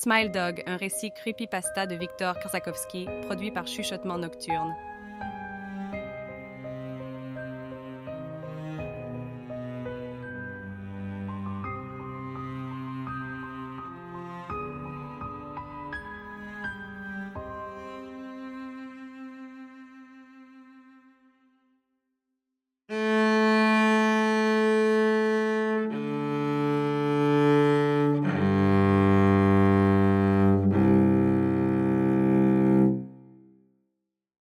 Smile Dog, un récit creepypasta de Victor Korsakowski, produit par Chuchotement Nocturne.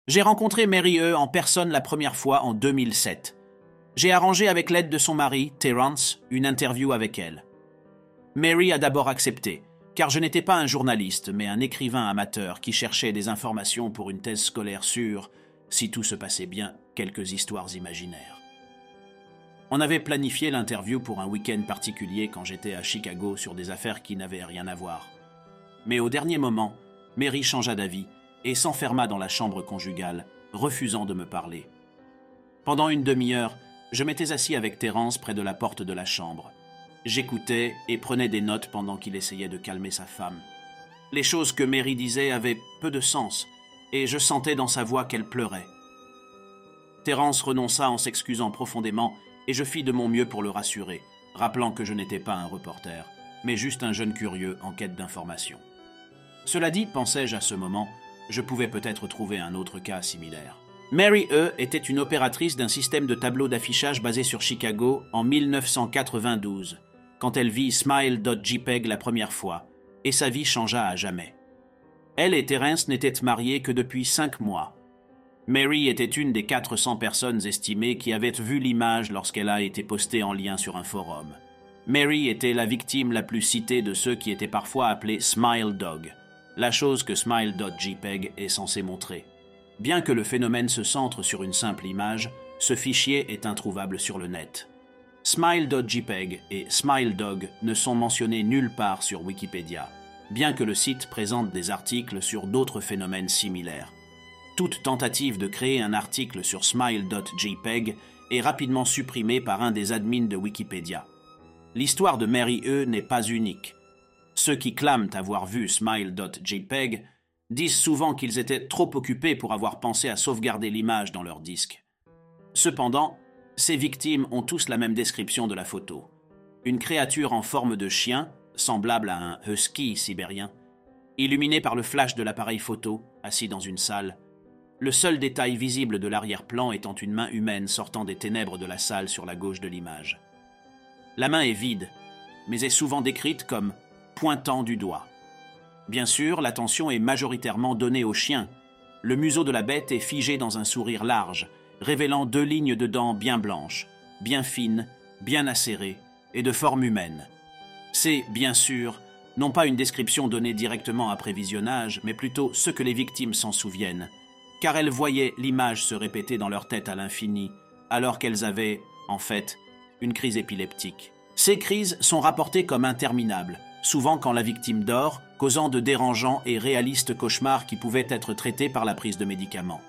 J'ai rencontré Mary E en personne la première fois en 2007. J'ai arrangé avec l'aide de son mari, Terence, une interview avec elle. Mary a d'abord accepté, car je n'étais pas un journaliste, mais un écrivain amateur qui cherchait des informations pour une thèse scolaire sur, si tout se passait bien, quelques histoires imaginaires. On avait planifié l'interview pour un week-end particulier quand j'étais à Chicago sur des affaires qui n'avaient rien à voir. Mais au dernier moment, Mary changea d'avis et s'enferma dans la chambre conjugale, refusant de me parler. Pendant une demi-heure, je m'étais assis avec Terence près de la porte de la chambre. J'écoutais et prenais des notes pendant qu'il essayait de calmer sa femme. Les choses que Mary disait avaient peu de sens, et je sentais dans sa voix qu'elle pleurait. Terence renonça en s'excusant profondément, et je fis de mon mieux pour le rassurer, rappelant que je n'étais pas un reporter, mais juste un jeune curieux en quête d'informations. Cela dit, pensais-je à ce moment, je pouvais peut-être trouver un autre cas similaire. Mary E. était une opératrice d'un système de tableaux d'affichage basé sur Chicago en 1992, quand elle vit Smile.jpg la première fois, et sa vie changea à jamais. Elle et Terence n'étaient mariés que depuis cinq mois. Mary était une des 400 personnes estimées qui avaient vu l'image lorsqu'elle a été postée en lien sur un forum. Mary était la victime la plus citée de ceux qui étaient parfois appelés Smile Dog la chose que Smile.jpg est censé montrer. Bien que le phénomène se centre sur une simple image, ce fichier est introuvable sur le net. Smile.jpg et SmileDog ne sont mentionnés nulle part sur Wikipédia, bien que le site présente des articles sur d'autres phénomènes similaires. Toute tentative de créer un article sur Smile.jpg est rapidement supprimée par un des admins de Wikipédia. L'histoire de Mary E n'est pas unique. Ceux qui clament avoir vu Smile.jpg disent souvent qu'ils étaient trop occupés pour avoir pensé à sauvegarder l'image dans leur disque. Cependant, ces victimes ont tous la même description de la photo. Une créature en forme de chien, semblable à un husky sibérien, illuminée par le flash de l'appareil photo, assis dans une salle, le seul détail visible de l'arrière-plan étant une main humaine sortant des ténèbres de la salle sur la gauche de l'image. La main est vide, mais est souvent décrite comme pointant du doigt. Bien sûr, l'attention est majoritairement donnée au chien. Le museau de la bête est figé dans un sourire large, révélant deux lignes de dents bien blanches, bien fines, bien acérées et de forme humaine. C'est, bien sûr, non pas une description donnée directement après visionnage, mais plutôt ce que les victimes s'en souviennent, car elles voyaient l'image se répéter dans leur tête à l'infini, alors qu'elles avaient, en fait, une crise épileptique. Ces crises sont rapportées comme interminables, souvent quand la victime dort, causant de dérangeants et réalistes cauchemars qui pouvaient être traités par la prise de médicaments.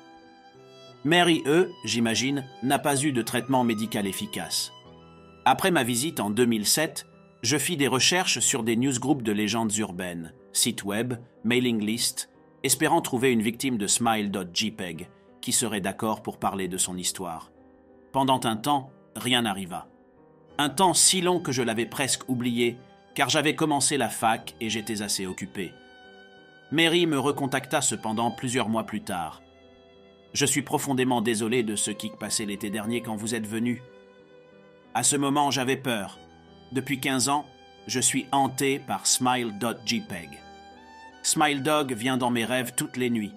Mary E, j'imagine, n'a pas eu de traitement médical efficace. Après ma visite en 2007, je fis des recherches sur des newsgroups de légendes urbaines, sites web, mailing list, espérant trouver une victime de smile.jpg qui serait d'accord pour parler de son histoire. Pendant un temps, rien n'arriva. Un temps si long que je l'avais presque oublié car j'avais commencé la fac et j'étais assez occupé. Mary me recontacta cependant plusieurs mois plus tard. Je suis profondément désolé de ce qui passait l'été dernier quand vous êtes venu. À ce moment, j'avais peur. Depuis 15 ans, je suis hanté par Smile.jpg. SmileDog vient dans mes rêves toutes les nuits.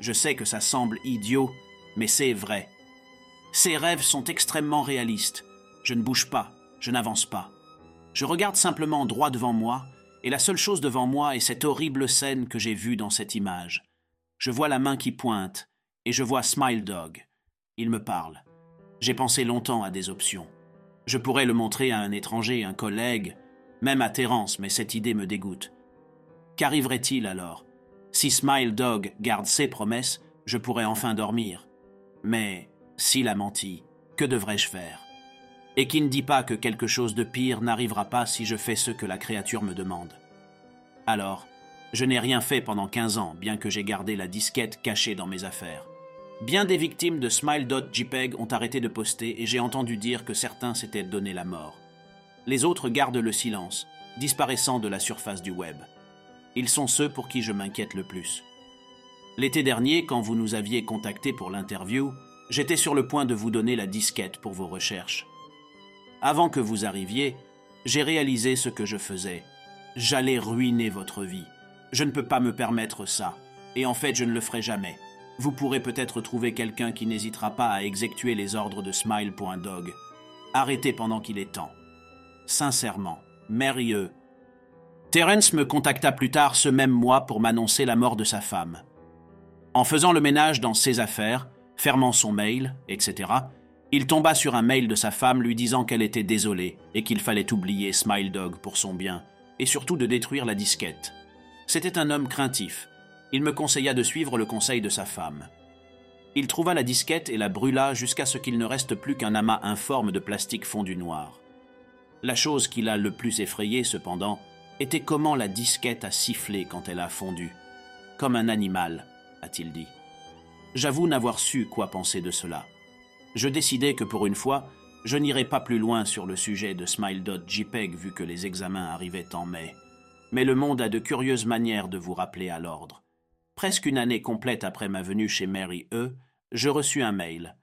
Je sais que ça semble idiot, mais c'est vrai. Ces rêves sont extrêmement réalistes. Je ne bouge pas, je n'avance pas. Je regarde simplement droit devant moi, et la seule chose devant moi est cette horrible scène que j'ai vue dans cette image. Je vois la main qui pointe, et je vois Smile Dog. Il me parle. J'ai pensé longtemps à des options. Je pourrais le montrer à un étranger, un collègue, même à Terence, mais cette idée me dégoûte. Qu'arriverait-il alors? Si Smile Dog garde ses promesses, je pourrais enfin dormir. Mais s'il a menti, que devrais-je faire? Et qui ne dit pas que quelque chose de pire n'arrivera pas si je fais ce que la créature me demande. Alors, je n'ai rien fait pendant 15 ans, bien que j'ai gardé la disquette cachée dans mes affaires. Bien des victimes de Smile.jpg ont arrêté de poster et j'ai entendu dire que certains s'étaient donné la mort. Les autres gardent le silence, disparaissant de la surface du web. Ils sont ceux pour qui je m'inquiète le plus. L'été dernier, quand vous nous aviez contacté pour l'interview, j'étais sur le point de vous donner la disquette pour vos recherches. Avant que vous arriviez, j'ai réalisé ce que je faisais. J'allais ruiner votre vie. Je ne peux pas me permettre ça. Et en fait, je ne le ferai jamais. Vous pourrez peut-être trouver quelqu'un qui n'hésitera pas à exécuter les ordres de Smile.dog. Arrêtez pendant qu'il est temps. Sincèrement, merveilleux. Terence me contacta plus tard ce même mois pour m'annoncer la mort de sa femme. En faisant le ménage dans ses affaires, fermant son mail, etc., il tomba sur un mail de sa femme lui disant qu'elle était désolée et qu'il fallait oublier Smile Dog pour son bien, et surtout de détruire la disquette. C'était un homme craintif. Il me conseilla de suivre le conseil de sa femme. Il trouva la disquette et la brûla jusqu'à ce qu'il ne reste plus qu'un amas informe de plastique fondu noir. La chose qui l'a le plus effrayé, cependant, était comment la disquette a sifflé quand elle a fondu. Comme un animal, a-t-il dit. J'avoue n'avoir su quoi penser de cela. Je décidai que pour une fois, je n'irai pas plus loin sur le sujet de Smile.jpg vu que les examens arrivaient en mai. Mais le monde a de curieuses manières de vous rappeler à l'ordre. Presque une année complète après ma venue chez Mary E, je reçus un mail.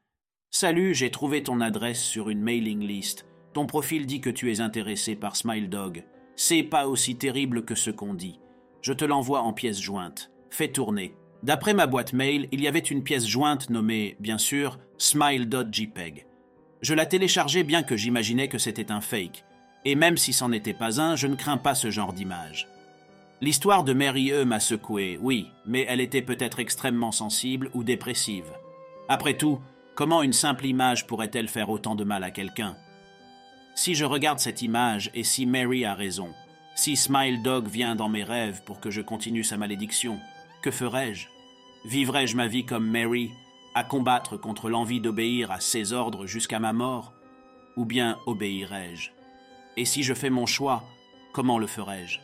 Salut, j'ai trouvé ton adresse sur une mailing list. Ton profil dit que tu es intéressé par Smile Dog. C'est pas aussi terrible que ce qu'on dit. Je te l'envoie en pièce jointe. Fais tourner. D'après ma boîte mail, il y avait une pièce jointe nommée, bien sûr, smile.jpg. Je la téléchargeai bien que j'imaginais que c'était un fake, et même si c'en était pas un, je ne crains pas ce genre d'image. L'histoire de Mary E m'a secoué, oui, mais elle était peut-être extrêmement sensible ou dépressive. Après tout, comment une simple image pourrait-elle faire autant de mal à quelqu'un? Si je regarde cette image et si Mary a raison, si Smile Dog vient dans mes rêves pour que je continue sa malédiction, que ferais-je Vivrais-je ma vie comme Mary, à combattre contre l'envie d'obéir à ses ordres jusqu'à ma mort Ou bien obéirais-je Et si je fais mon choix, comment le ferais-je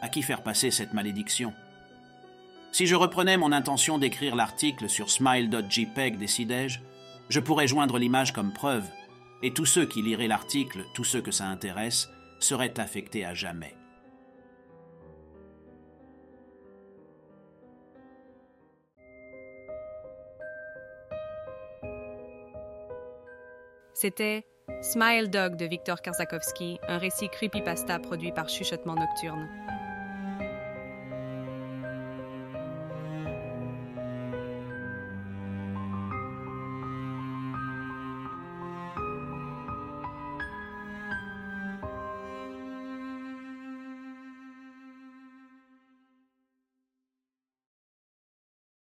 À qui faire passer cette malédiction? Si je reprenais mon intention d'écrire l'article sur smile.jpg, décidais-je, je pourrais joindre l'image comme preuve, et tous ceux qui liraient l'article, tous ceux que ça intéresse, seraient affectés à jamais. C'était Smile Dog de Victor Karsakowski, un récit creepypasta produit par Chuchotement Nocturne.